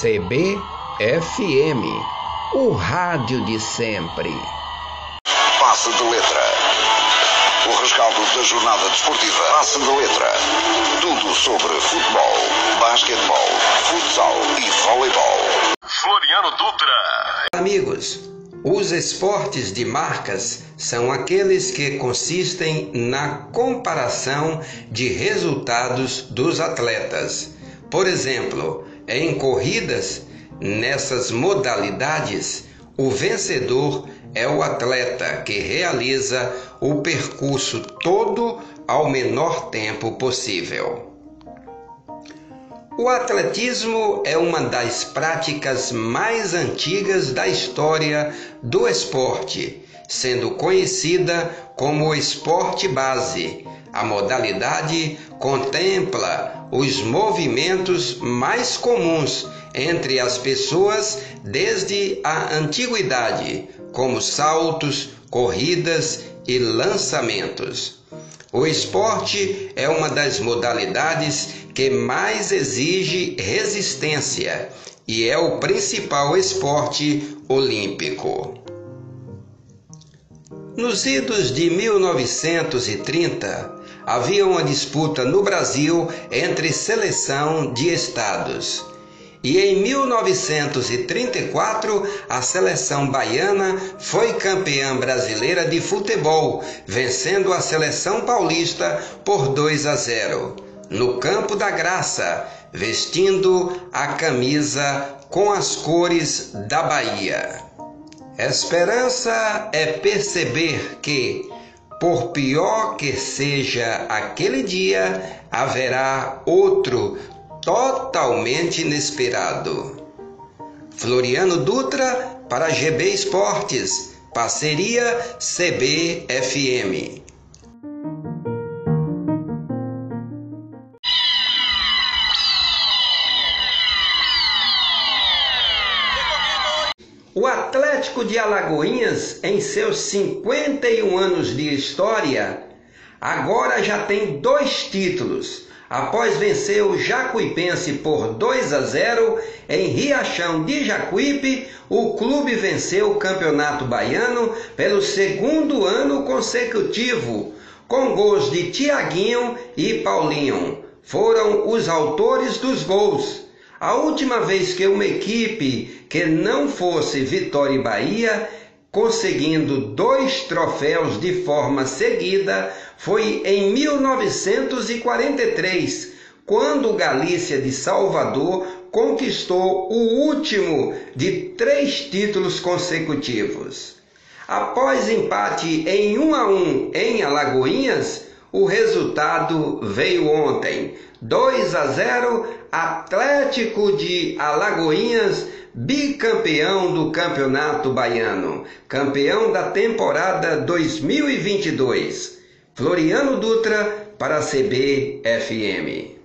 CBFM, o rádio de sempre. Passe de letra. O rescaldo da jornada desportiva. Passe de letra. Tudo sobre futebol, basquetebol, futsal e voleibol. Floriano Dutra. Amigos, os esportes de marcas são aqueles que consistem na comparação de resultados dos atletas. Por exemplo, em corridas, nessas modalidades, o vencedor é o atleta que realiza o percurso todo ao menor tempo possível. O atletismo é uma das práticas mais antigas da história do esporte, sendo conhecida como esporte base. A modalidade contempla os movimentos mais comuns entre as pessoas desde a antiguidade, como saltos, corridas e lançamentos. O esporte é uma das modalidades que mais exige resistência e é o principal esporte olímpico. Nos idos de 1930, havia uma disputa no Brasil entre seleção de estados. E em 1934, a seleção baiana foi campeã brasileira de futebol, vencendo a seleção paulista por 2 a 0, no Campo da Graça, vestindo a camisa com as cores da Bahia. Esperança é perceber que, por pior que seja aquele dia, haverá outro totalmente inesperado. Floriano Dutra para GB Esportes, parceria CBFM. Atlético de Alagoinhas, em seus 51 anos de história, agora já tem dois títulos. Após vencer o Jacuipense por 2 a 0 em Riachão de Jacuípe, o clube venceu o Campeonato Baiano pelo segundo ano consecutivo, com gols de Tiaguinho e Paulinho. Foram os autores dos gols. A última vez que uma equipe que não fosse Vitória e Bahia, conseguindo dois troféus de forma seguida, foi em 1943, quando Galícia de Salvador conquistou o último de três títulos consecutivos. Após empate em 1 a 1 em Alagoinhas, o resultado veio ontem. 2 a 0 Atlético de Alagoinhas, bicampeão do Campeonato Baiano, campeão da temporada 2022. Floriano Dutra para a CBFM.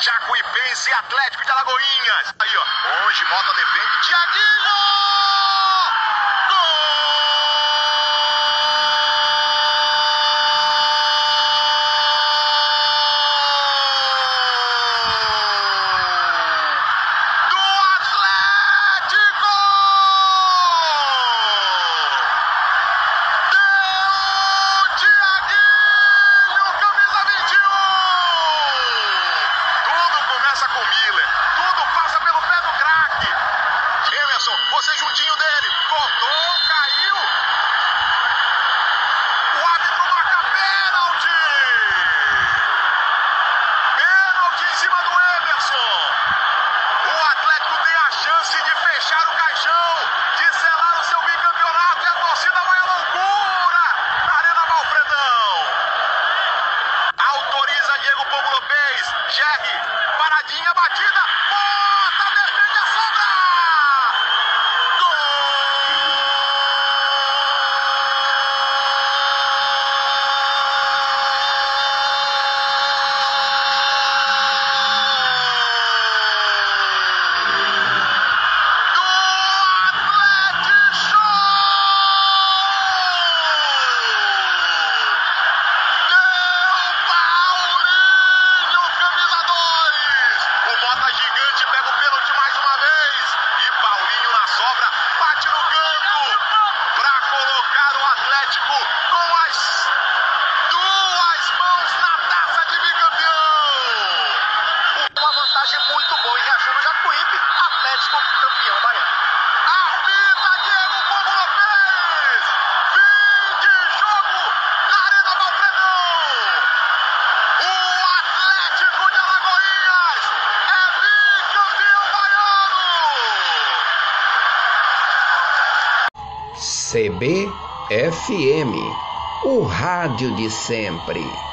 Jacuipense Atlético de Alagoinhas. Aí, ó. Hoje, Mota defende. Tiaguinho! CBFM, o rádio de sempre.